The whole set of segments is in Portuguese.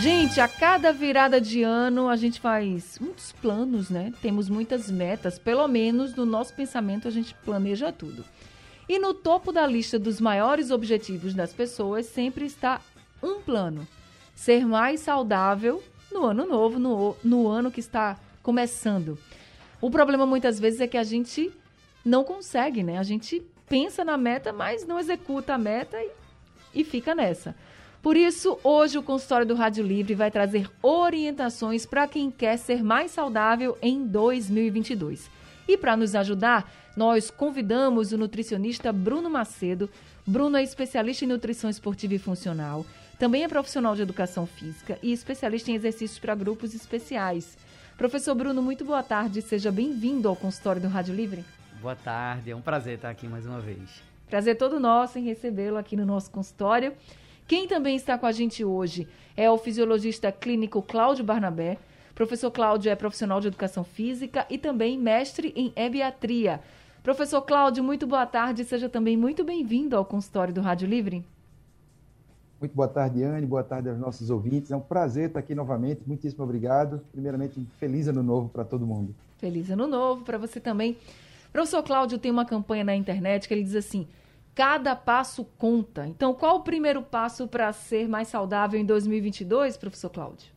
Gente, a cada virada de ano a gente faz muitos planos, né? Temos muitas metas, pelo menos no nosso pensamento a gente planeja tudo. E no topo da lista dos maiores objetivos das pessoas sempre está um plano: ser mais saudável no ano novo, no, no ano que está começando. O problema muitas vezes é que a gente não consegue, né? A gente pensa na meta, mas não executa a meta e, e fica nessa. Por isso, hoje o consultório do Rádio Livre vai trazer orientações para quem quer ser mais saudável em 2022. E para nos ajudar, nós convidamos o nutricionista Bruno Macedo. Bruno é especialista em nutrição esportiva e funcional, também é profissional de educação física e especialista em exercícios para grupos especiais. Professor Bruno, muito boa tarde, seja bem-vindo ao consultório do Rádio Livre. Boa tarde, é um prazer estar aqui mais uma vez. Prazer todo nosso em recebê-lo aqui no nosso consultório. Quem também está com a gente hoje é o fisiologista clínico Cláudio Barnabé. Professor Cláudio é profissional de educação física e também mestre em ebiatria. Professor Cláudio, muito boa tarde. Seja também muito bem-vindo ao consultório do Rádio Livre. Muito boa tarde, Anne. Boa tarde aos nossos ouvintes. É um prazer estar aqui novamente. Muitíssimo obrigado. Primeiramente, feliz ano novo para todo mundo. Feliz ano novo para você também. Professor Cláudio tem uma campanha na internet que ele diz assim: Cada passo conta. Então, qual o primeiro passo para ser mais saudável em 2022, professor Cláudio?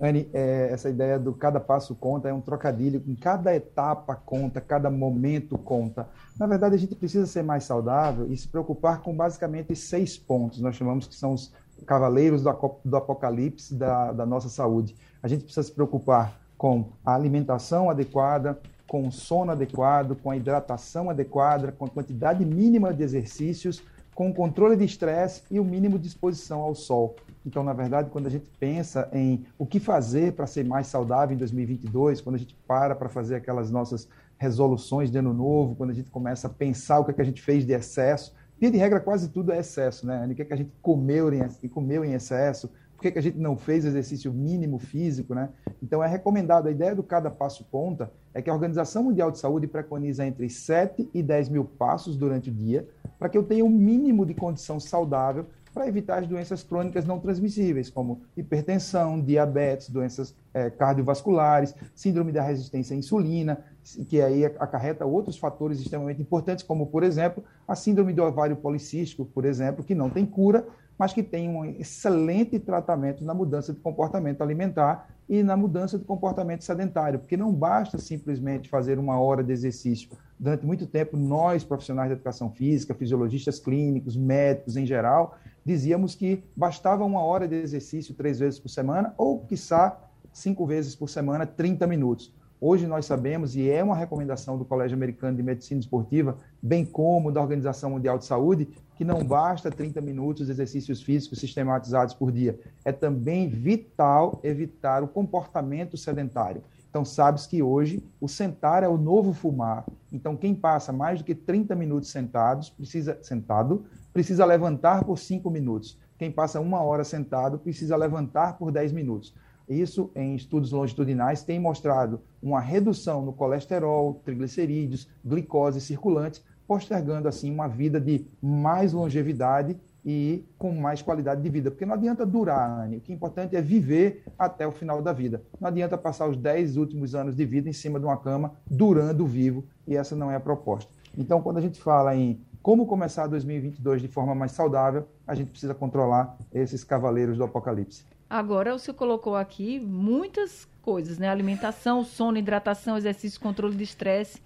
Anne, é, essa ideia do cada passo conta é um trocadilho, com cada etapa conta, cada momento conta. Na verdade, a gente precisa ser mais saudável e se preocupar com basicamente seis pontos. Nós chamamos que são os cavaleiros do, apocalipse da, da nossa saúde. A gente precisa se preocupar com a alimentação adequada, com o sono adequado, com a hidratação adequada, com a quantidade mínima de exercícios, com o controle de estresse e o mínimo de exposição ao sol. Então, na verdade, quando a gente pensa em o que fazer para ser mais saudável em 2022, quando a gente para para fazer aquelas nossas resoluções de ano novo, quando a gente começa a pensar o que, é que a gente fez de excesso, via de regra quase tudo é excesso, né? O que, é que a gente comeu em, comeu em excesso, por que, que a gente não fez exercício mínimo físico, né? Então é recomendado, a ideia do cada passo conta é que a Organização Mundial de Saúde preconiza entre 7 e 10 mil passos durante o dia, para que eu tenha um mínimo de condição saudável para evitar as doenças crônicas não transmissíveis, como hipertensão, diabetes, doenças é, cardiovasculares, síndrome da resistência à insulina, que aí acarreta outros fatores extremamente importantes, como, por exemplo, a síndrome do ovário policístico, por exemplo, que não tem cura, mas que tem um excelente tratamento na mudança de comportamento alimentar e na mudança de comportamento sedentário, porque não basta simplesmente fazer uma hora de exercício. Durante muito tempo, nós, profissionais de educação física, fisiologistas clínicos, médicos em geral, dizíamos que bastava uma hora de exercício três vezes por semana, ou, quiçá, cinco vezes por semana, 30 minutos. Hoje nós sabemos, e é uma recomendação do Colégio Americano de Medicina Esportiva, bem como da Organização Mundial de Saúde, que não basta 30 minutos de exercícios físicos sistematizados por dia. É também vital evitar o comportamento sedentário. Então, sabes que hoje o sentar é o novo fumar. Então, quem passa mais do que 30 minutos sentados, precisa sentado, precisa levantar por 5 minutos. Quem passa uma hora sentado, precisa levantar por 10 minutos. Isso, em estudos longitudinais, tem mostrado uma redução no colesterol, triglicerídeos, glicose circulante, postergando assim uma vida de mais longevidade e com mais qualidade de vida. Porque não adianta durar, Anne. O que é importante é viver até o final da vida. Não adianta passar os 10 últimos anos de vida em cima de uma cama, durando vivo, e essa não é a proposta. Então, quando a gente fala em como começar 2022 de forma mais saudável, a gente precisa controlar esses cavaleiros do apocalipse. Agora, o senhor colocou aqui muitas coisas, né? Alimentação, sono, hidratação, exercício, controle de estresse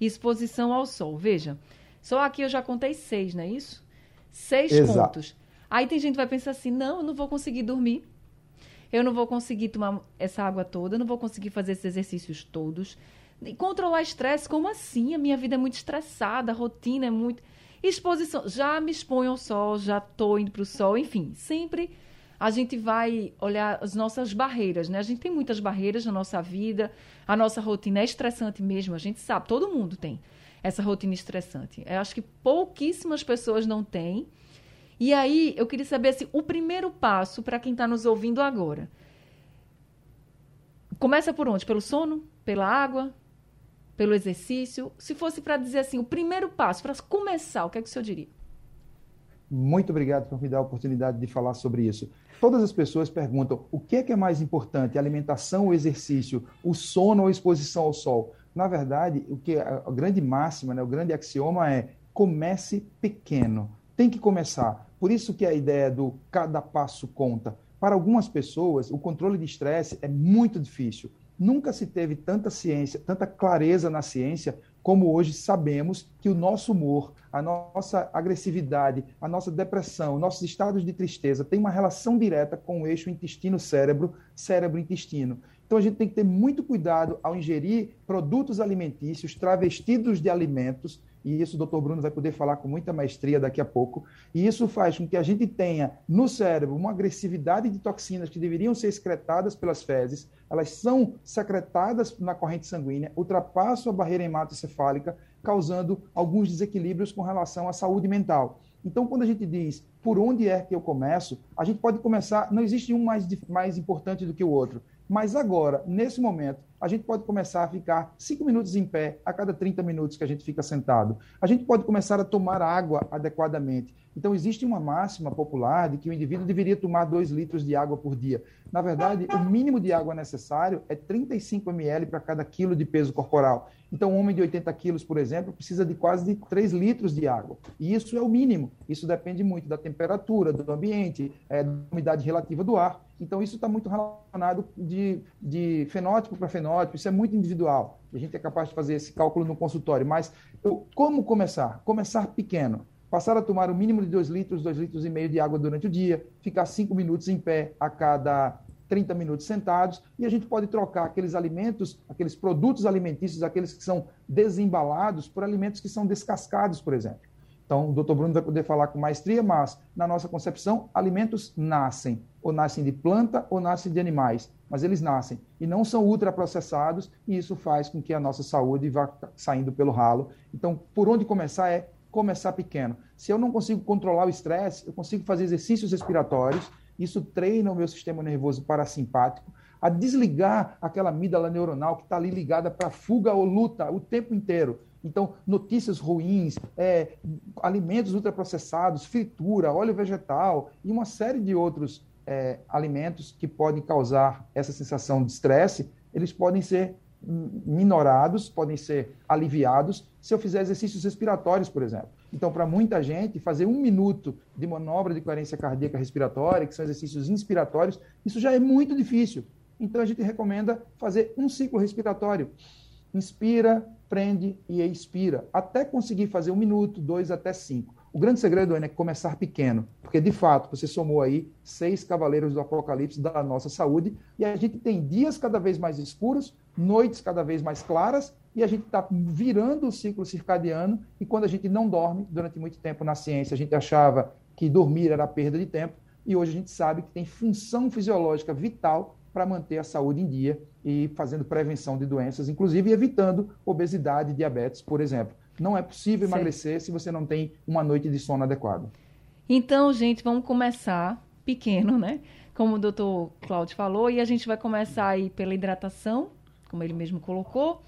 e exposição ao sol. Veja, só aqui eu já contei seis, não é isso? Seis Exato. pontos. Aí tem gente que vai pensar assim: não, eu não vou conseguir dormir. Eu não vou conseguir tomar essa água toda, eu não vou conseguir fazer esses exercícios todos. E controlar estresse, como assim? A minha vida é muito estressada, a rotina é muito. Exposição, já me exponho ao sol, já estou indo para o sol, enfim, sempre a gente vai olhar as nossas barreiras, né? A gente tem muitas barreiras na nossa vida, a nossa rotina é estressante mesmo, a gente sabe, todo mundo tem essa rotina estressante. Eu acho que pouquíssimas pessoas não têm. E aí, eu queria saber assim, o primeiro passo para quem está nos ouvindo agora. Começa por onde? Pelo sono? Pela água? Pelo exercício? Se fosse para dizer assim, o primeiro passo, para começar, o que é que o senhor diria? Muito obrigado por me dar a oportunidade de falar sobre isso. Todas as pessoas perguntam o que é que é mais importante, alimentação ou exercício, o sono ou exposição ao sol? Na verdade, o que a, grande máxima, né, o grande axioma é comece pequeno. Tem que começar. Por isso que a ideia do cada passo conta. Para algumas pessoas, o controle de estresse é muito difícil. Nunca se teve tanta ciência, tanta clareza na ciência como hoje sabemos que o nosso humor, a nossa agressividade, a nossa depressão, nossos estados de tristeza têm uma relação direta com o eixo intestino-cérebro, cérebro-intestino. Então a gente tem que ter muito cuidado ao ingerir produtos alimentícios travestidos de alimentos e isso o Dr. Bruno vai poder falar com muita maestria daqui a pouco. E isso faz com que a gente tenha no cérebro uma agressividade de toxinas que deveriam ser excretadas pelas fezes, elas são secretadas na corrente sanguínea, ultrapassam a barreira hematocefálica, causando alguns desequilíbrios com relação à saúde mental. Então, quando a gente diz por onde é que eu começo, a gente pode começar, não existe um mais, mais importante do que o outro. Mas agora, nesse momento, a gente pode começar a ficar cinco minutos em pé a cada 30 minutos que a gente fica sentado. A gente pode começar a tomar água adequadamente. Então, existe uma máxima popular de que o indivíduo deveria tomar 2 litros de água por dia. Na verdade, o mínimo de água necessário é 35 ml para cada quilo de peso corporal. Então, um homem de 80 quilos, por exemplo, precisa de quase de 3 litros de água. E isso é o mínimo. Isso depende muito da temperatura, do ambiente, é, da umidade relativa do ar. Então, isso está muito relacionado de, de fenótipo para fenótipo, isso é muito individual. A gente é capaz de fazer esse cálculo no consultório. Mas eu, como começar? Começar pequeno. Passar a tomar o mínimo de 2 litros, 2 litros e meio de água durante o dia, ficar 5 minutos em pé a cada 30 minutos sentados, e a gente pode trocar aqueles alimentos, aqueles produtos alimentícios, aqueles que são desembalados, por alimentos que são descascados, por exemplo. Então, o doutor Bruno vai poder falar com maestria, mas, na nossa concepção, alimentos nascem, ou nascem de planta ou nascem de animais, mas eles nascem e não são ultraprocessados, e isso faz com que a nossa saúde vá saindo pelo ralo. Então, por onde começar é começar pequeno. Se eu não consigo controlar o estresse, eu consigo fazer exercícios respiratórios, isso treina o meu sistema nervoso parasimpático a desligar aquela amígdala neuronal que está ali ligada para fuga ou luta o tempo inteiro. Então, notícias ruins, é, alimentos ultraprocessados, fritura, óleo vegetal e uma série de outros é, alimentos que podem causar essa sensação de estresse, eles podem ser minorados, podem ser aliviados se eu fizer exercícios respiratórios, por exemplo. Então, para muita gente, fazer um minuto de manobra de coerência cardíaca respiratória, que são exercícios inspiratórios, isso já é muito difícil. Então, a gente recomenda fazer um ciclo respiratório. Inspira, prende e expira, até conseguir fazer um minuto, dois até cinco. O grande segredo é começar pequeno, porque de fato você somou aí seis cavaleiros do apocalipse da nossa saúde e a gente tem dias cada vez mais escuros, noites cada vez mais claras e a gente está virando o ciclo circadiano e quando a gente não dorme, durante muito tempo na ciência a gente achava que dormir era perda de tempo e hoje a gente sabe que tem função fisiológica vital para manter a saúde em dia e fazendo prevenção de doenças, inclusive evitando obesidade e diabetes, por exemplo. Não é possível certo. emagrecer se você não tem uma noite de sono adequada. Então, gente, vamos começar pequeno, né? Como o doutor Cláudio falou, e a gente vai começar aí pela hidratação, como ele mesmo colocou,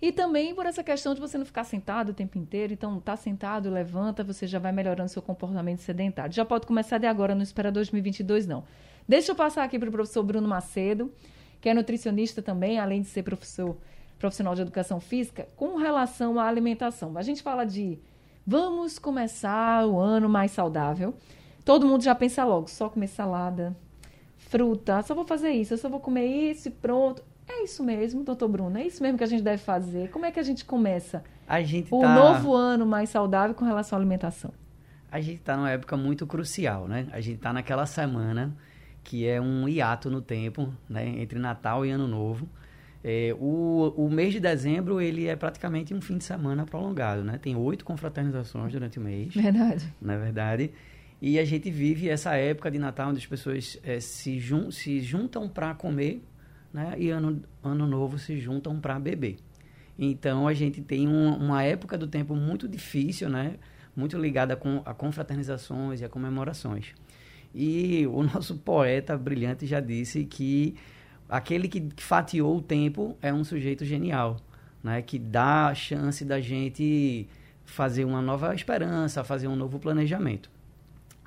e também por essa questão de você não ficar sentado o tempo inteiro. Então, tá sentado, levanta, você já vai melhorando seu comportamento sedentário. Já pode começar de agora, não espera 2022, não. Deixa eu passar aqui para o professor Bruno Macedo, que é nutricionista também, além de ser professor profissional de educação física, com relação à alimentação. A gente fala de vamos começar o ano mais saudável. Todo mundo já pensa logo, só comer salada, fruta, só vou fazer isso, eu só vou comer isso e pronto. É isso mesmo, doutor Bruno, é isso mesmo que a gente deve fazer. Como é que a gente começa a gente o tá... novo ano mais saudável com relação à alimentação? A gente está numa época muito crucial, né? A gente está naquela semana que é um hiato no tempo, né? Entre Natal e Ano Novo. É, o, o mês de dezembro ele é praticamente um fim de semana prolongado, né? Tem oito confraternizações durante o mês. Verdade. Não é verdade? E a gente vive essa época de Natal onde as pessoas é, se, jun se juntam para comer, né? E ano, ano novo se juntam para beber. Então a gente tem um, uma época do tempo muito difícil, né? Muito ligada com a confraternizações e a comemorações. E o nosso poeta brilhante já disse que aquele que fatiou o tempo é um sujeito genial, né? Que dá a chance da gente fazer uma nova esperança, fazer um novo planejamento.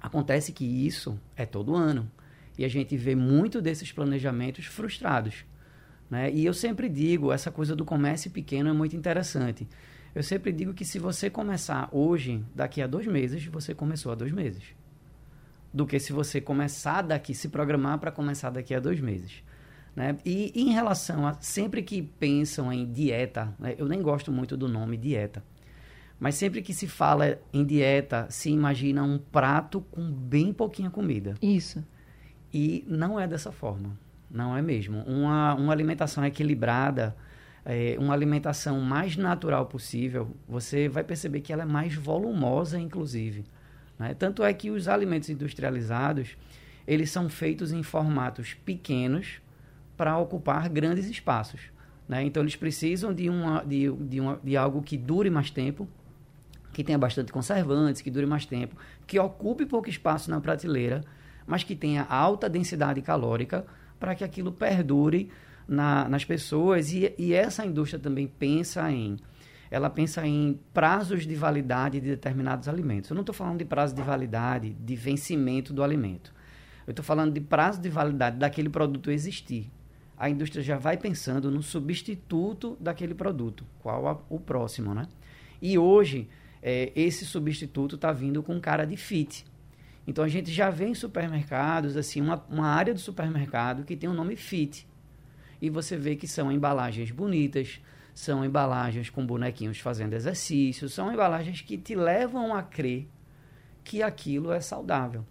Acontece que isso é todo ano. E a gente vê muito desses planejamentos frustrados. Né? E eu sempre digo, essa coisa do comércio pequeno é muito interessante. Eu sempre digo que se você começar hoje, daqui a dois meses, você começou há dois meses. Do que se você começar daqui, se programar para começar daqui a dois meses. Né? E, e em relação a sempre que pensam em dieta, né? eu nem gosto muito do nome dieta. Mas sempre que se fala em dieta, se imagina um prato com bem pouquinha comida. Isso. E não é dessa forma. Não é mesmo. Uma, uma alimentação equilibrada, é, uma alimentação mais natural possível, você vai perceber que ela é mais volumosa, inclusive. Né? Tanto é que os alimentos industrializados, eles são feitos em formatos pequenos para ocupar grandes espaços. Né? Então, eles precisam de, uma, de, de, uma, de algo que dure mais tempo, que tenha bastante conservantes, que dure mais tempo, que ocupe pouco espaço na prateleira, mas que tenha alta densidade calórica para que aquilo perdure na, nas pessoas. E, e essa indústria também pensa em ela pensa em prazos de validade de determinados alimentos. Eu não estou falando de prazo de validade de vencimento do alimento. Eu estou falando de prazo de validade daquele produto existir. A indústria já vai pensando no substituto daquele produto, qual a, o próximo, né? E hoje é, esse substituto está vindo com cara de fit. Então a gente já vê em supermercados assim uma, uma área do supermercado que tem o nome fit. E você vê que são embalagens bonitas, são embalagens com bonequinhos fazendo exercício, são embalagens que te levam a crer que aquilo é saudável.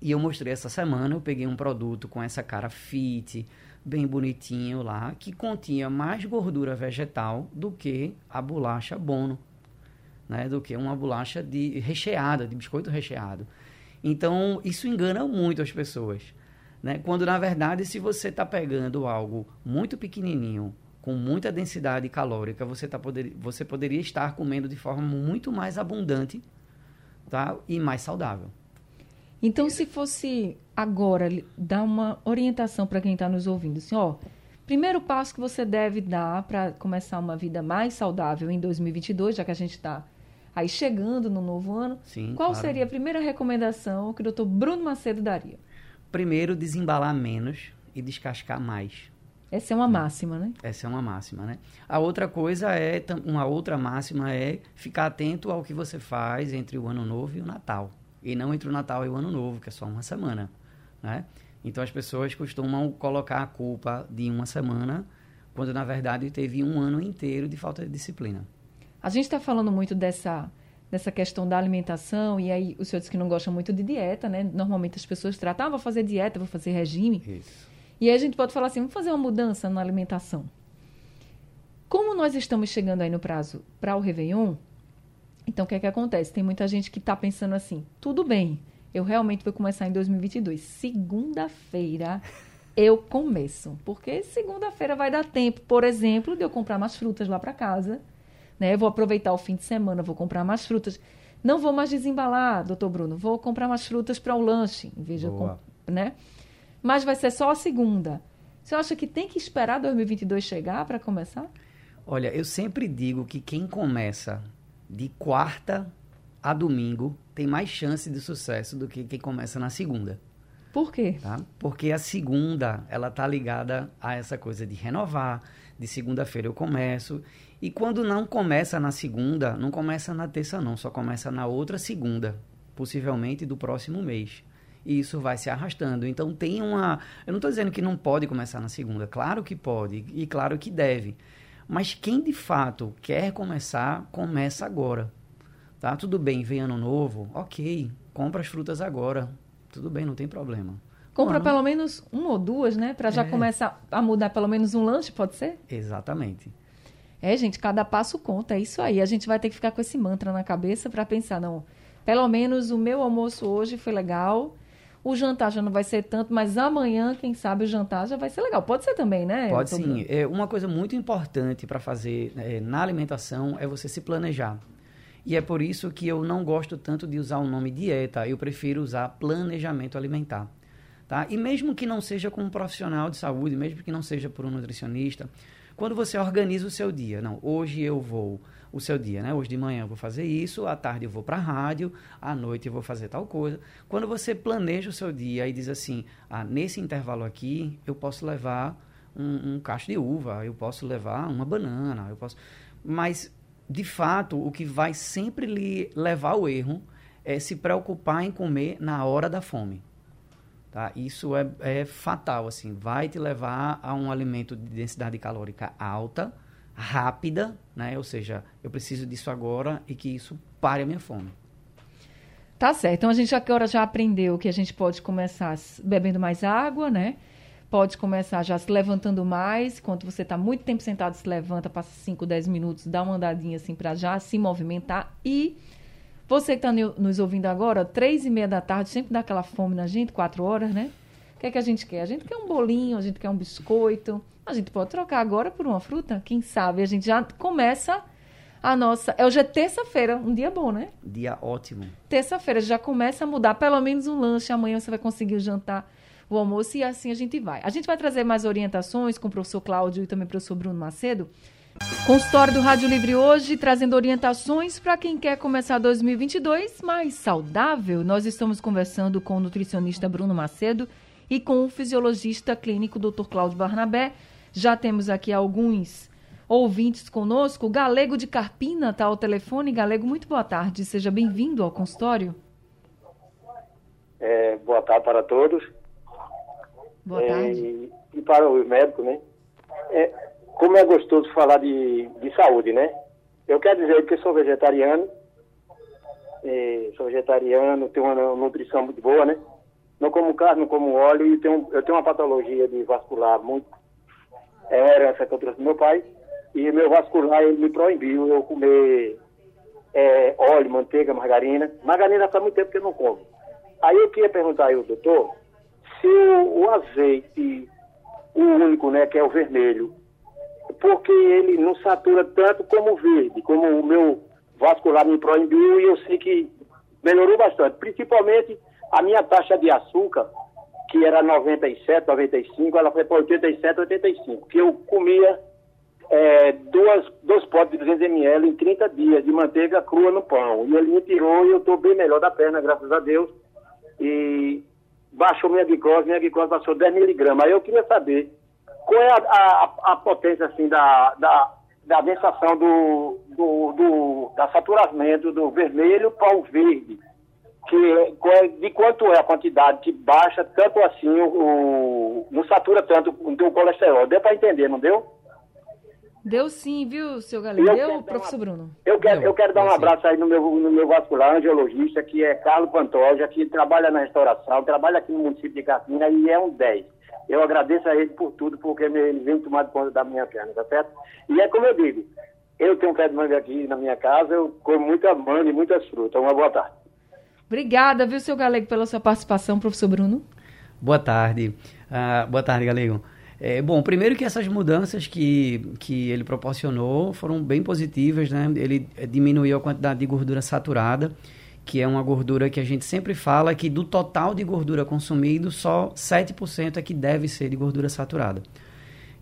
E eu mostrei essa semana, eu peguei um produto com essa cara fit, bem bonitinho lá, que continha mais gordura vegetal do que a bolacha Bono né, do que uma bolacha de recheada, de biscoito recheado. Então, isso engana muito as pessoas. Né? Quando, na verdade, se você está pegando algo muito pequenininho, com muita densidade calórica, você, tá poder, você poderia estar comendo de forma muito mais abundante tá? e mais saudável. Então, se fosse agora dar uma orientação para quem está nos ouvindo, assim, ó, primeiro passo que você deve dar para começar uma vida mais saudável em 2022, já que a gente está aí chegando no novo ano, Sim, qual claro. seria a primeira recomendação que o doutor Bruno Macedo daria? Primeiro, desembalar menos e descascar mais. Essa é uma máxima, né? Essa é uma máxima, né? A outra coisa é, uma outra máxima é ficar atento ao que você faz entre o Ano Novo e o Natal. E não entre o Natal e o Ano Novo, que é só uma semana, né? Então as pessoas costumam colocar a culpa de uma semana, quando na verdade teve um ano inteiro de falta de disciplina. A gente está falando muito dessa, dessa questão da alimentação, e aí o senhor disse que não gosta muito de dieta, né? Normalmente as pessoas tratam, ah, vou fazer dieta, vou fazer regime. Isso. E aí a gente pode falar assim, vamos fazer uma mudança na alimentação. Como nós estamos chegando aí no prazo para o Réveillon, então o que é que acontece? Tem muita gente que está pensando assim, tudo bem, eu realmente vou começar em 2022. Segunda-feira eu começo. Porque segunda-feira vai dar tempo, por exemplo, de eu comprar mais frutas lá para casa. Né? Eu vou aproveitar o fim de semana, vou comprar mais frutas. Não vou mais desembalar, doutor Bruno, vou comprar mais frutas para o lanche, em vez de eu né? Mas vai ser só a segunda. Você acha que tem que esperar 2022 chegar para começar? Olha, eu sempre digo que quem começa de quarta a domingo tem mais chance de sucesso do que quem começa na segunda, Por quê? tá? Porque a segunda, ela tá ligada a essa coisa de renovar, de segunda-feira eu começo, e quando não começa na segunda, não começa na terça não, só começa na outra segunda, possivelmente do próximo mês. E isso vai se arrastando. Então tem uma, eu não estou dizendo que não pode começar na segunda, claro que pode e claro que deve. Mas quem de fato quer começar, começa agora. Tá? Tudo bem, vem ano novo, ok, compra as frutas agora. Tudo bem, não tem problema. Compra pelo menos uma ou duas, né? Para já É. começar a mudar pelo menos um lanche, pode ser? Exatamente. É, gente, cada passo conta, é isso aí. A gente vai ter que ficar com esse mantra na cabeça para pensar, não, Pelo menos o meu almoço hoje foi legal. O jantar já não vai ser tanto, mas amanhã, quem sabe, o jantar já vai ser legal. Pode ser também, né? Pode sim. É, uma coisa muito importante para fazer é, na alimentação é você se planejar. E é por isso que eu não gosto tanto de usar o nome dieta, eu prefiro usar planejamento alimentar. Tá? E mesmo que não seja com um profissional de saúde, mesmo que não seja por um nutricionista, quando você organiza o seu dia, não, hoje eu vou, o seu dia, né? Hoje de manhã eu vou fazer isso, à tarde eu vou para a rádio, à noite eu vou fazer tal coisa. Quando você planeja o seu dia e diz assim, ah, nesse intervalo aqui eu posso levar um, um cacho de uva, eu posso levar uma banana, eu posso... Mas, de fato, o que vai sempre lhe levar ao erro é se preocupar em comer na hora da fome. Tá? Isso é, é fatal, assim, vai te levar a um alimento de densidade calórica alta, rápida, né? Ou seja, eu preciso disso agora e que isso pare a minha fome. Tá certo. Então a gente agora já aprendeu que a gente pode começar bebendo mais água, né? Pode começar já se levantando mais. Enquanto você está muito tempo sentado, se levanta, passa 5, 10 minutos, dá uma andadinha assim para já se movimentar e você que está nos ouvindo agora, três e meia da tarde, sempre dá aquela fome na gente, quatro horas, né? O que é que a gente quer? A gente quer um bolinho, a gente quer um biscoito. A gente pode trocar agora por uma fruta, quem sabe? A gente já começa a nossa. É hoje é terça-feira, um dia bom, né? Dia ótimo. Terça-feira já começa a mudar pelo menos um lanche. Amanhã você vai conseguir o jantar, o almoço e assim a gente vai. A gente vai trazer mais orientações com o professor Cláudio e também o professor Bruno Macedo Consultório do Rádio Livre hoje, trazendo orientações para quem quer começar 2022 mais saudável. Nós estamos conversando com o nutricionista Bruno Macedo e com o fisiologista clínico Dr. Cláudio Barnabé. Já temos aqui alguns ouvintes conosco. Galego de Carpina está ao telefone. Galego, muito boa tarde. Seja bem-vindo ao consultório. É, boa tarde para todos. Boa tarde. É, e para os médicos, né? É, como é gostoso falar de, de saúde, né? Eu quero dizer que sou vegetariano, sou vegetariano, tenho uma nutrição muito boa, né? Não como carne, não como óleo e tenho, eu tenho uma patologia de vascular muito. É uma herança que eu trouxe do meu pai. E meu vascular, ele me proibiu eu comer é, óleo, manteiga, margarina. Margarina faz muito tempo que eu não como. Aí eu queria perguntar aí ao doutor se o, o azeite, o único, né, que é o vermelho, porque ele não satura tanto como o verde, como o meu vascular me proibiu e eu sei que melhorou bastante. Principalmente a minha taxa de açúcar, que era 97, 95, ela foi para 87, 85, que eu comia é, duas, dois potes de 200 ml em 30 dias de manteiga crua no pão. E ele me tirou e eu estou bem melhor da perna, graças a Deus. E baixou minha glicose, minha glicose passou 10 miligramas. Aí eu queria saber qual é a, a, a potência assim, da, da, da densação do, do, do, da saturamento do vermelho para o verde? Que, é, de quanto é a quantidade que baixa tanto assim, o, o não satura tanto o colesterol? Deu para entender, não deu? Deu sim, viu, seu Galera? Deu, professor uma, Bruno? Eu quero, eu quero dar um abraço aí no meu, no meu vascular angiologista, que é Carlos Pantoja, que trabalha na restauração, trabalha aqui no município de Catina e é um 10. Eu agradeço a ele por tudo, porque ele vem tomar conta da minha perna, tá certo? E é como eu digo, eu tenho um pé de manga aqui na minha casa, eu como muita manga e muitas frutas. Uma boa tarde. Obrigada, viu, seu Galego, pela sua participação, professor Bruno. Boa tarde. Uh, boa tarde, Galego. É, bom, primeiro que essas mudanças que, que ele proporcionou foram bem positivas, né? Ele diminuiu a quantidade de gordura saturada que é uma gordura que a gente sempre fala que do total de gordura consumido, só 7% é que deve ser de gordura saturada.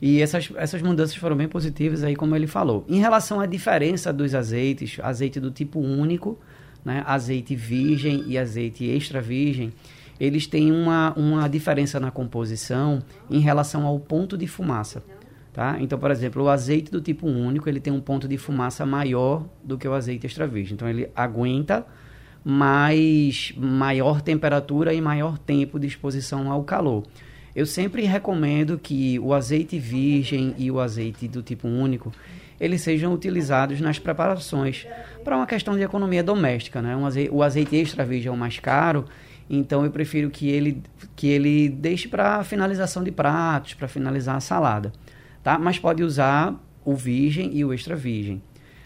E essas, essas mudanças foram bem positivas aí, como ele falou. Em relação à diferença dos azeites, azeite do tipo único, né, azeite virgem e azeite extra virgem, eles têm uma, uma diferença na composição em relação ao ponto de fumaça. Tá? Então, por exemplo, o azeite do tipo único, ele tem um ponto de fumaça maior do que o azeite extra virgem. Então, ele aguenta mais maior temperatura e maior tempo de exposição ao calor. Eu sempre recomendo que o azeite virgem e o azeite do tipo único eles sejam utilizados nas preparações para uma questão de economia doméstica, né? Um azeite, o azeite extra virgem é o mais caro, então eu prefiro que ele que ele deixe para finalização de pratos, para finalizar a salada, tá? Mas pode usar o virgem e o extra virgem.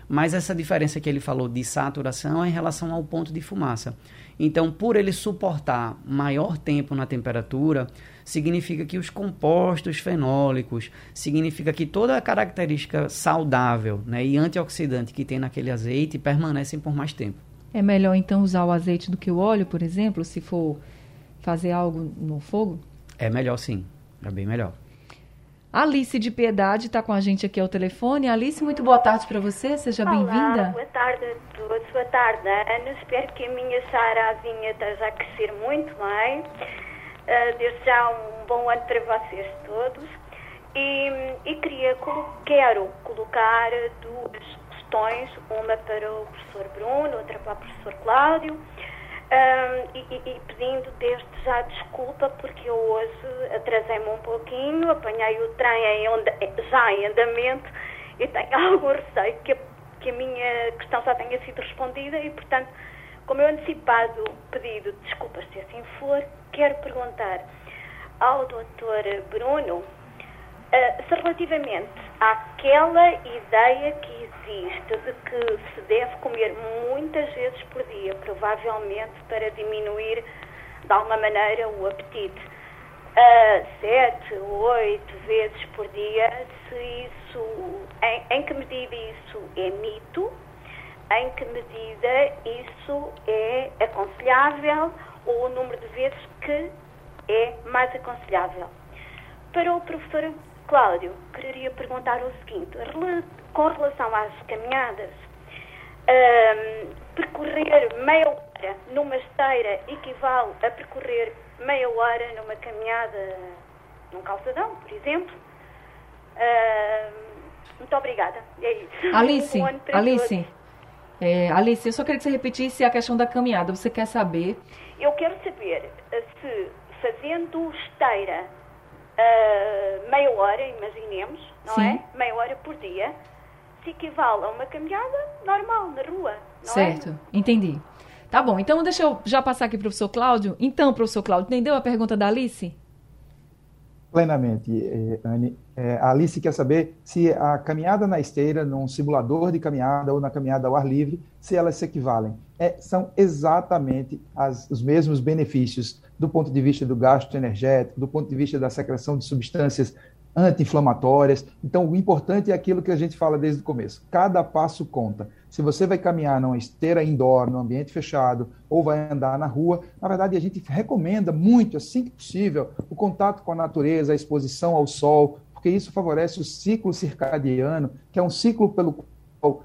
Mas essa diferença que ele falou de saturação é em relação ao ponto de fumaça. Então, por ele suportar maior tempo na temperatura, significa que os compostos fenólicos, significa que toda a característica saudável né, e antioxidante que tem naquele azeite permanecem por mais tempo. É melhor então usar o azeite do que o óleo, por exemplo, se for fazer algo no fogo? É melhor sim, é bem melhor. Alice de Piedade está com a gente aqui ao telefone. Alice, muito boa tarde para você, seja bem-vinda. Boa tarde a todos, boa tarde Ana. Espero que a minha Sarazinha esteja a crescer muito bem. Uh, desde já um bom ano para vocês todos. E, e queria, quero colocar duas questões, uma para o professor Bruno, outra para o professor Cláudio. Um, e, e, pedindo desde já desculpa porque eu hoje atrasei-me um pouquinho, apanhei o trem em onda, já em andamento e tenho algum receio que que a minha questão já tenha sido respondida e, portanto, como eu antecipado pedido de desculpas se assim for, quero perguntar ao Dr. Bruno uh, se relativamente àquela ideia que existe de que se deve comer muitas vezes por dia, provavelmente para diminuir de alguma maneira o apetite. Uh, sete, oito vezes por dia, se isso, em, em que medida isso é mito, em que medida isso é aconselhável ou o número de vezes que é mais aconselhável. Para o professor Cláudio, queria perguntar o seguinte: com relação às caminhadas, um, percorrer meia hora numa esteira equivale a percorrer meia hora numa caminhada num calçadão, por exemplo. Um, muito obrigada. É isso. Alice, um Alice, é, Alice, eu só queria que você repetisse a questão da caminhada. Você quer saber? Eu quero saber se fazendo esteira uh, meia hora, imaginemos, não Sim. é? Meia hora por dia, se equivale a uma caminhada normal na rua, não certo. é? Certo, entendi. Tá bom, então deixa eu já passar aqui para o professor Cláudio. Então, professor Cláudio, entendeu a pergunta da Alice? Plenamente, eh, Anne. É, a Alice quer saber se a caminhada na esteira, num simulador de caminhada ou na caminhada ao ar livre, se elas se equivalem. É, são exatamente as, os mesmos benefícios do ponto de vista do gasto energético, do ponto de vista da secreção de substâncias anti-inflamatórias. Então, o importante é aquilo que a gente fala desde o começo. Cada passo conta. Se você vai caminhar numa esteira indoor, num ambiente fechado, ou vai andar na rua, na verdade a gente recomenda muito, assim que possível, o contato com a natureza, a exposição ao sol, porque isso favorece o ciclo circadiano, que é um ciclo pelo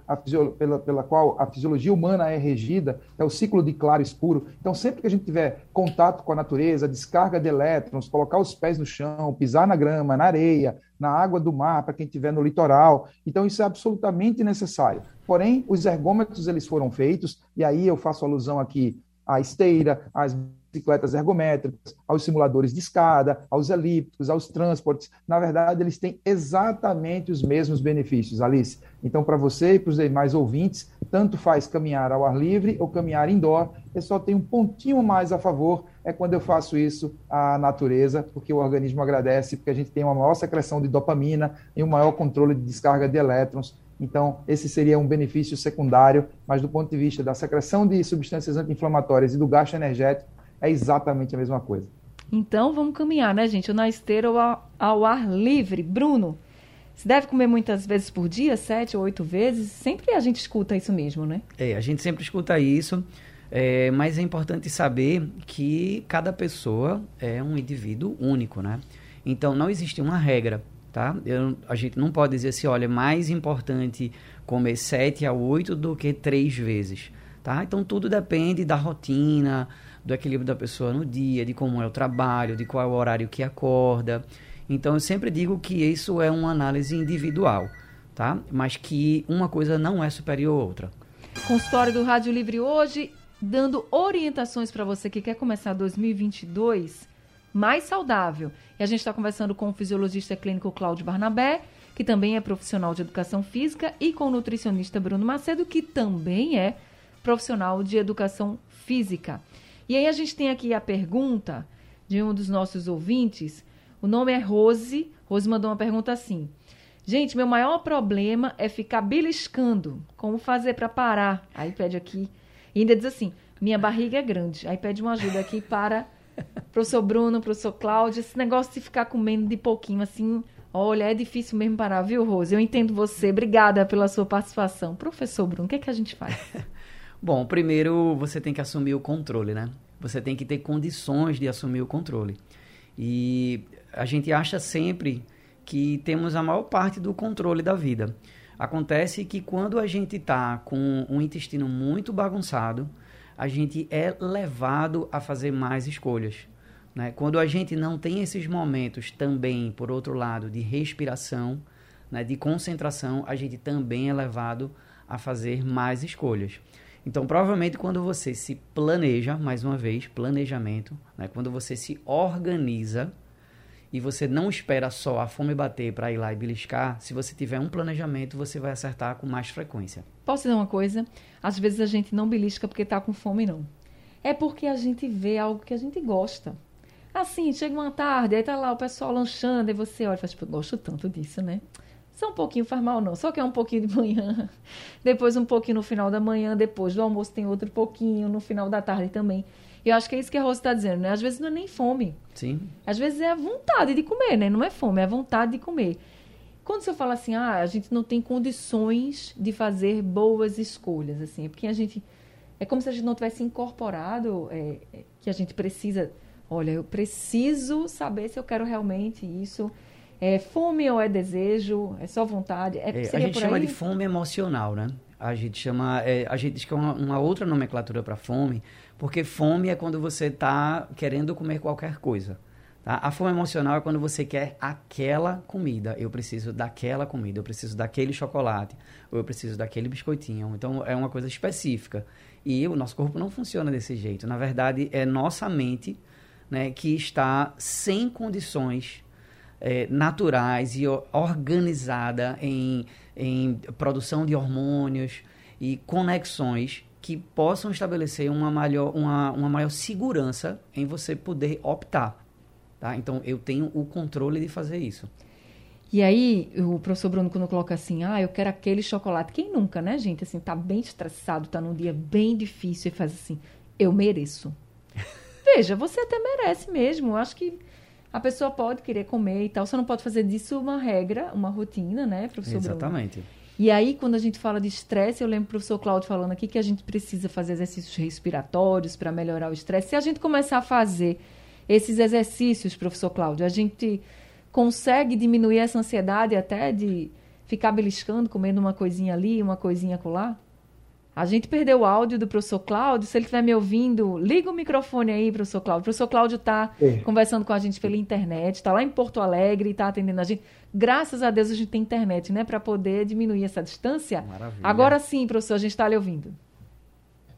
a, pela, pela qual a fisiologia humana é regida, é o ciclo de claro escuro. Então, sempre que a gente tiver contato com a natureza, descarga de elétrons, colocar os pés no chão, pisar na grama, na areia, na água do mar, para quem estiver no litoral, então isso é absolutamente necessário. Porém, os ergômetros eles foram feitos, e aí eu faço alusão aqui à esteira, às bicicletas ergométricas, aos simuladores de escada, aos elípticos, aos transportes. Na verdade, eles têm exatamente os mesmos benefícios, Alice. Então, para você e para os demais ouvintes, tanto faz caminhar ao ar livre ou caminhar indoor, eu só tem um pontinho mais a favor, é quando eu faço isso à natureza, porque o organismo agradece, porque a gente tem uma maior secreção de dopamina e um maior controle de descarga de elétrons. Então, esse seria um benefício secundário, mas do ponto de vista da secreção de substâncias anti-inflamatórias e do gasto energético, é exatamente a mesma coisa. Então vamos caminhar, né, gente? Na esteira ou ao, ao ar livre. Bruno, se deve comer muitas vezes por dia, sete ou oito vezes? Sempre a gente escuta isso mesmo, né? É, a gente sempre escuta isso. É, mas é importante saber que cada pessoa é um indivíduo único, né? Então não existe uma regra, tá? Eu, a gente não pode dizer assim, olha, é mais importante comer sete a oito do que três vezes, tá? Então tudo depende da rotina, do equilíbrio da pessoa no dia, de como é o trabalho, de qual é o horário que acorda. Então eu sempre digo que isso é uma análise individual, tá? Mas que uma coisa não é superior à outra. Consultório do Rádio Livre hoje, dando orientações para você que quer começar 2022 mais saudável. E a gente está conversando com o fisiologista clínico Cláudio Barnabé, que também é profissional de educação física, e com o nutricionista Bruno Macedo, que também é profissional de educação física. E aí a gente tem aqui a pergunta de um dos nossos ouvintes. O nome é Rose. Rose mandou uma pergunta assim: Gente, meu maior problema é ficar beliscando. Como fazer para parar? Aí pede aqui. E ainda diz assim: minha barriga é grande. Aí pede uma ajuda aqui para professor Bruno, professor Cláudio. Esse negócio de ficar comendo de pouquinho assim. Olha, é difícil mesmo parar, viu, Rose? Eu entendo você. Obrigada pela sua participação. Professor Bruno, o que é que a gente faz? Bom, primeiro você tem que assumir o controle, né? Você tem que ter condições de assumir o controle. E a gente acha sempre que temos a maior parte do controle da vida. Acontece que quando a gente está com um intestino muito bagunçado, a gente é levado a fazer mais escolhas. Né? Quando a gente não tem esses momentos também, por outro lado, de respiração, né, de concentração, a gente também é levado a fazer mais escolhas. Então, provavelmente, quando você se planeja, mais uma vez, planejamento, né, quando você se organiza, e você não espera só a fome bater para ir lá e beliscar, se você tiver um planejamento, você vai acertar com mais frequência. Posso dizer uma coisa? Às vezes a gente não belisca porque está com fome, não. É porque a gente vê algo que a gente gosta. Assim, chega uma tarde, aí tá lá o pessoal lanchando, e você olha e fala, tipo, gosto tanto disso, né? Só um pouquinho faz mal, não. Só que é um pouquinho de manhã, depois um pouquinho no final da manhã, depois do almoço tem outro pouquinho, no final da tarde também. E eu acho que é isso que a Rose está dizendo, né? Às vezes não é nem fome. Sim. Às vezes é a vontade de comer, né? Não é fome, é a vontade de comer. Quando você fala assim, ah, a gente não tem condições de fazer boas escolhas, assim, é porque a gente. É como se a gente não tivesse incorporado é, é, que a gente precisa. Olha, eu preciso saber se eu quero realmente isso. É fome ou é desejo? É só vontade? É, é a gente chama de fome emocional, né? A gente chama. É, a gente diz que é uma, uma outra nomenclatura para fome, porque fome é quando você está querendo comer qualquer coisa. Tá? A fome emocional é quando você quer aquela comida. Eu preciso daquela comida, eu preciso daquele chocolate, ou eu preciso daquele biscoitinho. Então é uma coisa específica. E o nosso corpo não funciona desse jeito. Na verdade, é nossa mente né, que está sem condições é, naturais e organizada em, em produção de hormônios e conexões que possam estabelecer uma maior, uma, uma maior segurança em você poder optar. Tá? Então, eu tenho o controle de fazer isso. E aí, o professor Bruno, quando coloca assim, ah, eu quero aquele chocolate. Quem nunca, né, gente? Assim, tá bem estressado, tá num dia bem difícil e faz assim, eu mereço. Veja, você até merece mesmo. Eu acho que a pessoa pode querer comer e tal. Você não pode fazer disso uma regra, uma rotina, né, professor Exatamente. Bruno? E aí, quando a gente fala de estresse, eu lembro o professor Cláudio falando aqui que a gente precisa fazer exercícios respiratórios para melhorar o estresse. Se a gente começar a fazer esses exercícios, professor Cláudio, a gente consegue diminuir essa ansiedade até de ficar beliscando, comendo uma coisinha ali, uma coisinha colar? A gente perdeu o áudio do professor Cláudio. Se ele estiver me ouvindo, liga o microfone aí, professor Cláudio. O professor Cláudio está é. conversando com a gente pela internet, está lá em Porto Alegre e está atendendo a gente. Graças a Deus a gente tem internet, né? Para poder diminuir essa distância. Maravilha. Agora sim, professor, a gente está lhe ouvindo.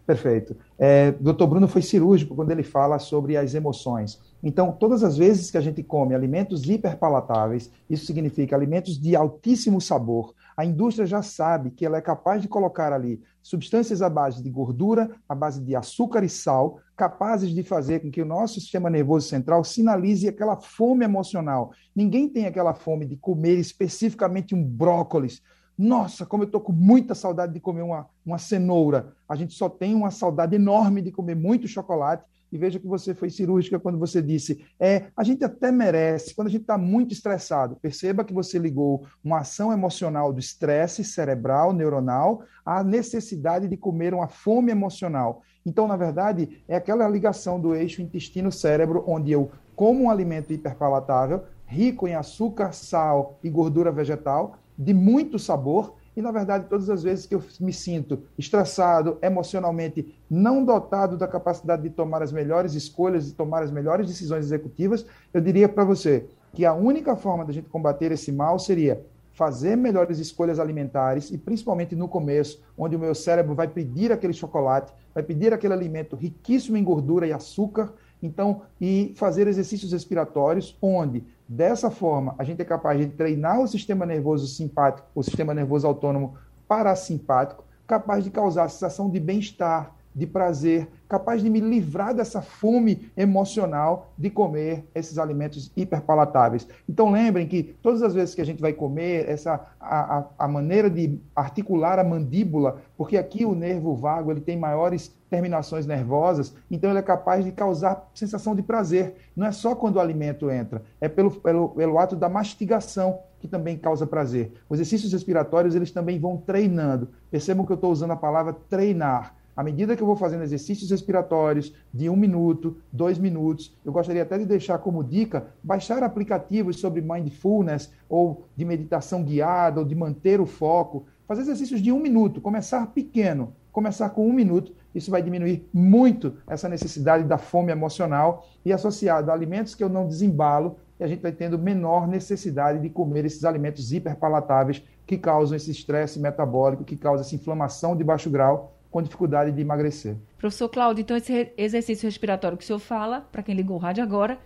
Perfeito. É, Dr. Bruno foi cirúrgico quando ele fala sobre as emoções. Então, todas as vezes que a gente come alimentos hiperpalatáveis, isso significa alimentos de altíssimo sabor, a indústria já sabe que ela é capaz de colocar ali substâncias à base de gordura, à base de açúcar e sal, capazes de fazer com que o nosso sistema nervoso central sinalize aquela fome emocional. Ninguém tem aquela fome de comer especificamente um brócolis. Nossa, como eu estou com muita saudade de comer uma, uma cenoura. A gente só tem uma saudade enorme de comer muito chocolate e veja que você foi cirúrgica quando você disse, é, a gente até merece, quando a gente está muito estressado, perceba que você ligou uma ação emocional do estresse cerebral, neuronal, à necessidade de comer uma fome emocional. Então, na verdade, é aquela ligação do eixo intestino-cérebro, onde eu como um alimento hiperpalatável, rico em açúcar, sal e gordura vegetal, de muito sabor, e, na verdade, todas as vezes que eu me sinto estressado, emocionalmente não dotado da capacidade de tomar as melhores escolhas e tomar as melhores decisões executivas, eu diria para você que a única forma da gente combater esse mal seria fazer melhores escolhas alimentares e principalmente no começo, onde o meu cérebro vai pedir aquele chocolate, vai pedir aquele alimento riquíssimo em gordura e açúcar, então, e fazer exercícios respiratórios, onde Dessa forma, a gente é capaz de treinar o sistema nervoso simpático, o sistema nervoso autônomo parasimpático, capaz de causar sensação de bem-estar, de prazer, capaz de me livrar dessa fome emocional de comer esses alimentos hiperpalatáveis. Então lembrem que todas as vezes que a gente vai comer, essa a, a, a maneira de articular a mandíbula, porque aqui o nervo vago ele tem maiores terminações nervosas, então ele é capaz de causar sensação de prazer. Não é só quando o alimento entra, é pelo, pelo, pelo ato da mastigação que também causa prazer. Os exercícios respiratórios, eles também vão treinando. Percebam que eu estou usando a palavra treinar. À medida que eu vou fazendo exercícios respiratórios de um minuto, dois minutos, eu gostaria até de deixar como dica baixar aplicativos sobre mindfulness ou de meditação guiada ou de manter o foco. Fazer exercícios de um minuto, começar pequeno, começar com um minuto isso vai diminuir muito essa necessidade da fome emocional e associado a alimentos que eu não desembalo, e a gente vai tendo menor necessidade de comer esses alimentos hiperpalatáveis que causam esse estresse metabólico, que causam essa inflamação de baixo grau com dificuldade de emagrecer. Professor Cláudio, então esse exercício respiratório que o senhor fala, para quem ligou o rádio agora,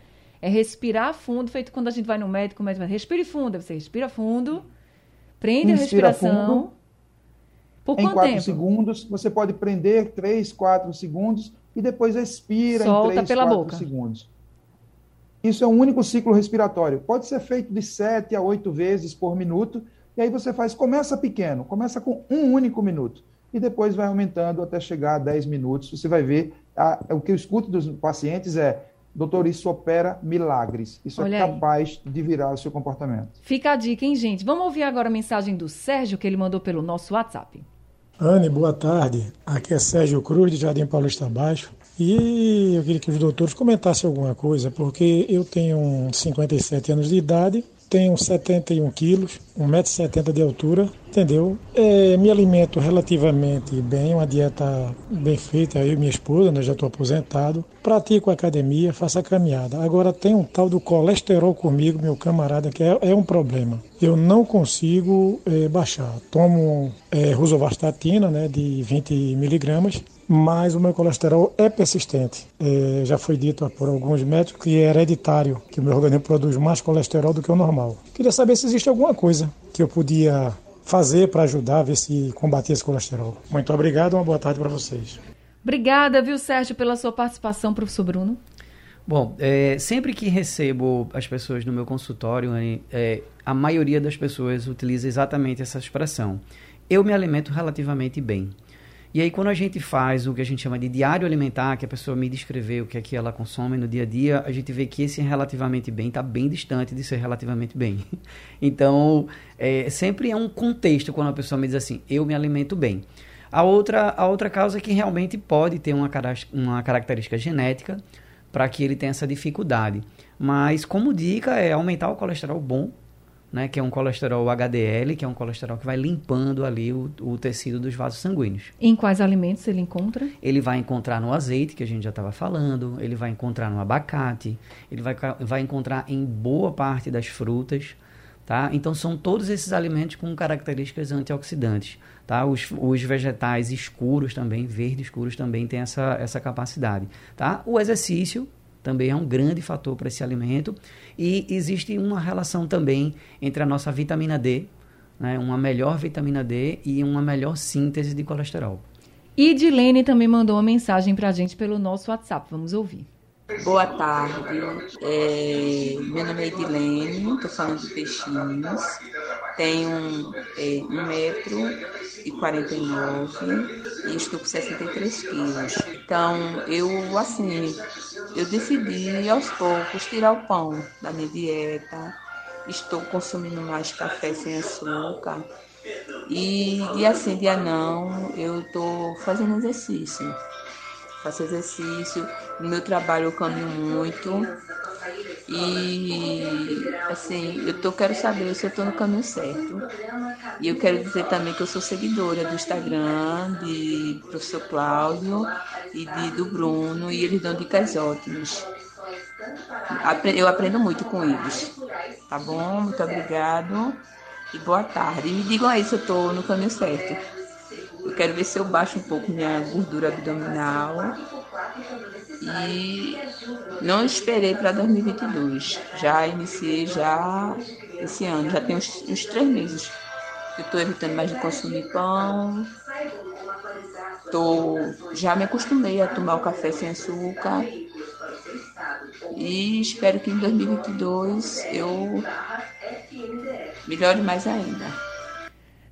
é respirar fundo, feito quando a gente vai no médico, o médico vai, respire fundo, você respira fundo, prende Inspira a respiração. Fundo, por em quatro tempo? segundos. Você pode prender três, quatro segundos e depois expira Solta em três, pela quatro boca. segundos. Isso é um único ciclo respiratório. Pode ser feito de sete a oito vezes por minuto. E aí você faz, começa pequeno, começa com um único minuto. E depois vai aumentando até chegar a 10 minutos. Você vai ver, a, o que eu escuto dos pacientes é, doutor, isso opera milagres. Isso é Olha é capaz aí. de virar o seu comportamento. Fica a dica, hein, gente? Vamos ouvir agora a mensagem do Sérgio, que ele mandou pelo nosso WhatsApp. Anne, boa tarde. Aqui é Sérgio Cruz, de Jardim Paulista Baixo. E eu queria que os doutores comentassem alguma coisa, porque eu tenho 57 anos de idade tenho 71 quilos, 1,70m de altura, entendeu? É, me alimento relativamente bem, uma dieta bem feita, eu e minha esposa, né, já estou aposentado. Pratico academia, faço a caminhada. Agora tem um tal do colesterol comigo, meu camarada, que é, é um problema. Eu não consigo é, baixar. Tomo é, rosuvastatina, né, de 20 miligramas, mas o meu colesterol é persistente. É, já foi dito por alguns médicos que é hereditário, que o meu organismo produz mais colesterol do que o normal. Queria saber se existe alguma coisa que eu podia fazer para ajudar a ver se combater esse colesterol. Muito obrigado, uma boa tarde para vocês. Obrigada, viu, Sérgio, pela sua participação, professor Bruno. Bom, é, sempre que recebo as pessoas no meu consultório, é, a maioria das pessoas utiliza exatamente essa expressão. Eu me alimento relativamente bem. E aí, quando a gente faz o que a gente chama de diário alimentar, que a pessoa me descrever o que é que ela consome no dia a dia, a gente vê que esse relativamente bem está bem distante de ser relativamente bem. Então, é, sempre é um contexto quando a pessoa me diz assim, eu me alimento bem. A outra, a outra causa é que realmente pode ter uma, uma característica genética para que ele tenha essa dificuldade. Mas, como dica, é aumentar o colesterol bom né, que é um colesterol HDL, que é um colesterol que vai limpando ali o, o, tecido dos vasos sanguíneos. Em quais alimentos ele encontra? Ele vai encontrar no azeite, que a gente já estava falando, ele vai encontrar no abacate, ele vai, vai encontrar em boa parte das frutas, tá? Então são todos esses alimentos com características antioxidantes, tá? Os, os vegetais escuros também, verdes escuros também têm essa, essa capacidade, tá? O exercício também é um grande fator para esse alimento. E existe uma relação também entre a nossa vitamina D, né, uma melhor vitamina D e uma melhor síntese de colesterol. E Dilene também mandou uma mensagem para a gente pelo nosso WhatsApp. Vamos ouvir. Boa tarde. É, meu nome é Edilene, estou falando de Peixinhos. Tenho é, 1 metro e 49 e estou com 63 quilos. Então, eu, assim, eu decidi aos poucos tirar o pão da minha dieta. Estou consumindo mais café sem açúcar. E, e assim, dia não, eu estou fazendo exercício faço exercício. No meu trabalho eu caminho muito. E assim, eu tô, quero saber se eu estou no caminho certo. E eu quero dizer também que eu sou seguidora do Instagram de professor Cláudio e de, do Bruno, e eles dão dicas ótimas. Eu aprendo muito com eles. Tá bom? Muito obrigado e boa tarde. E me digam aí se eu estou no caminho certo. Eu quero ver se eu baixo um pouco minha gordura abdominal. E não esperei para 2022. Já iniciei já esse ano, já tem uns, uns três meses que eu estou evitando mais de consumir pão. tô, já me acostumei a tomar o café sem açúcar e espero que em 2022 eu melhore mais ainda.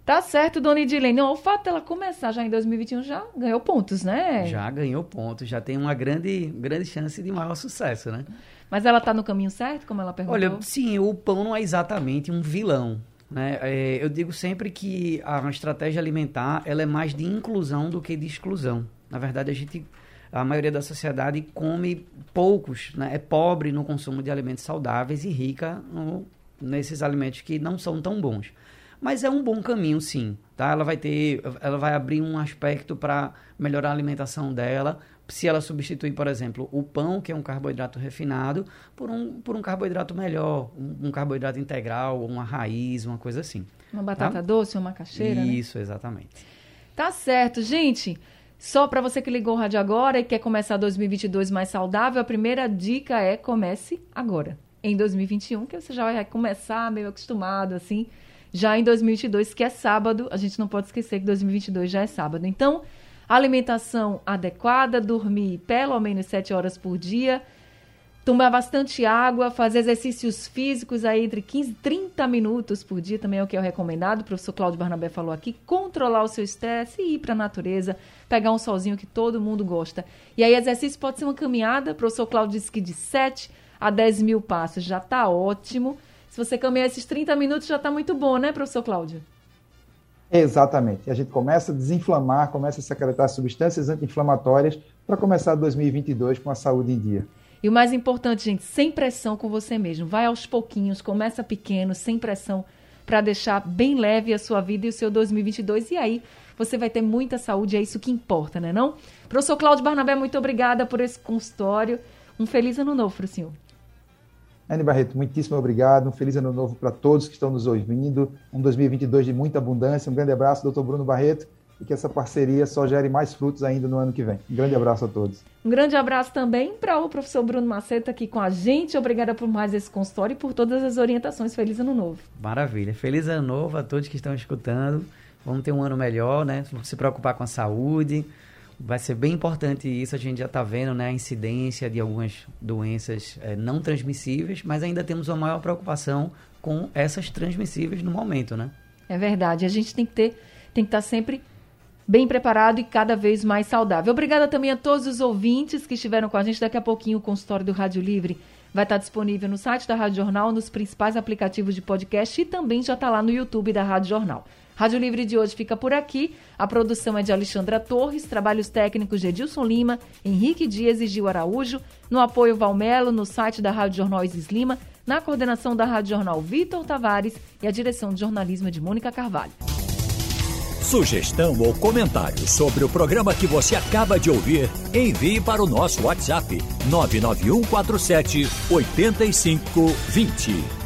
Tá certo, Dona Edilene. O fato dela começar já em 2021 já ganhou pontos, né? Já ganhou pontos, já tem uma grande, grande chance de maior sucesso, né? Mas ela tá no caminho certo, como ela perguntou? Olha, sim, o pão não é exatamente um vilão. Né? É, eu digo sempre que a estratégia alimentar ela é mais de inclusão do que de exclusão. Na verdade, a gente a maioria da sociedade come poucos, né? é pobre no consumo de alimentos saudáveis e rica no, nesses alimentos que não são tão bons. Mas é um bom caminho, sim. Tá? Ela vai ter, ela vai abrir um aspecto para melhorar a alimentação dela. Se ela substituir, por exemplo, o pão, que é um carboidrato refinado, por um, por um carboidrato melhor, um, um carboidrato integral, uma raiz, uma coisa assim. Uma batata tá? doce, uma macaxeira, né? Isso, né? exatamente. Tá certo, gente. Só para você que ligou o rádio agora e quer começar 2022 mais saudável, a primeira dica é comece agora. Em 2021, que você já vai começar meio acostumado, assim. Já em 2022, que é sábado, a gente não pode esquecer que 2022 já é sábado. Então, alimentação adequada, dormir pelo menos 7 horas por dia, tomar bastante água, fazer exercícios físicos aí entre 15 e 30 minutos por dia, também é o que é recomendado. O professor Cláudio Barnabé falou aqui, controlar o seu estresse e ir para a natureza, pegar um solzinho que todo mundo gosta. E aí, exercício pode ser uma caminhada, o professor Cláudio disse que de 7 a 10 mil passos já está ótimo. Se você caminhar esses 30 minutos, já está muito bom, né, professor Cláudio? Exatamente. A gente começa a desinflamar, começa a secretar substâncias anti-inflamatórias para começar 2022 com a saúde em dia. E o mais importante, gente, sem pressão com você mesmo. Vai aos pouquinhos, começa pequeno, sem pressão, para deixar bem leve a sua vida e o seu 2022. E aí você vai ter muita saúde, é isso que importa, né não? Professor Cláudio Barnabé, muito obrigada por esse consultório. Um feliz ano novo para o senhor. Anne Barreto, muitíssimo obrigado. Um feliz ano novo para todos que estão nos ouvindo. Um 2022 de muita abundância. Um grande abraço, doutor Bruno Barreto e que essa parceria só gere mais frutos ainda no ano que vem. Um grande abraço a todos. Um grande abraço também para o professor Bruno Maceta aqui com a gente. Obrigada por mais esse consultório e por todas as orientações. Feliz ano novo. Maravilha. Feliz ano novo a todos que estão escutando. Vamos ter um ano melhor, né? Vamos se preocupar com a saúde. Vai ser bem importante isso. A gente já está vendo né, a incidência de algumas doenças é, não transmissíveis, mas ainda temos uma maior preocupação com essas transmissíveis no momento, né? É verdade. A gente tem que ter, tem que estar tá sempre bem preparado e cada vez mais saudável. Obrigada também a todos os ouvintes que estiveram com a gente. Daqui a pouquinho o consultório do Rádio Livre vai estar disponível no site da Rádio Jornal, nos principais aplicativos de podcast e também já está lá no YouTube da Rádio Jornal. Rádio Livre de hoje fica por aqui. A produção é de Alexandra Torres, trabalhos técnicos de Edilson Lima, Henrique Dias e Gil Araújo, no apoio Valmelo, no site da Rádio Jornal Isis Lima, na coordenação da Rádio Jornal Vitor Tavares e a direção de jornalismo de Mônica Carvalho. Sugestão ou comentário sobre o programa que você acaba de ouvir, envie para o nosso WhatsApp 99147 8520.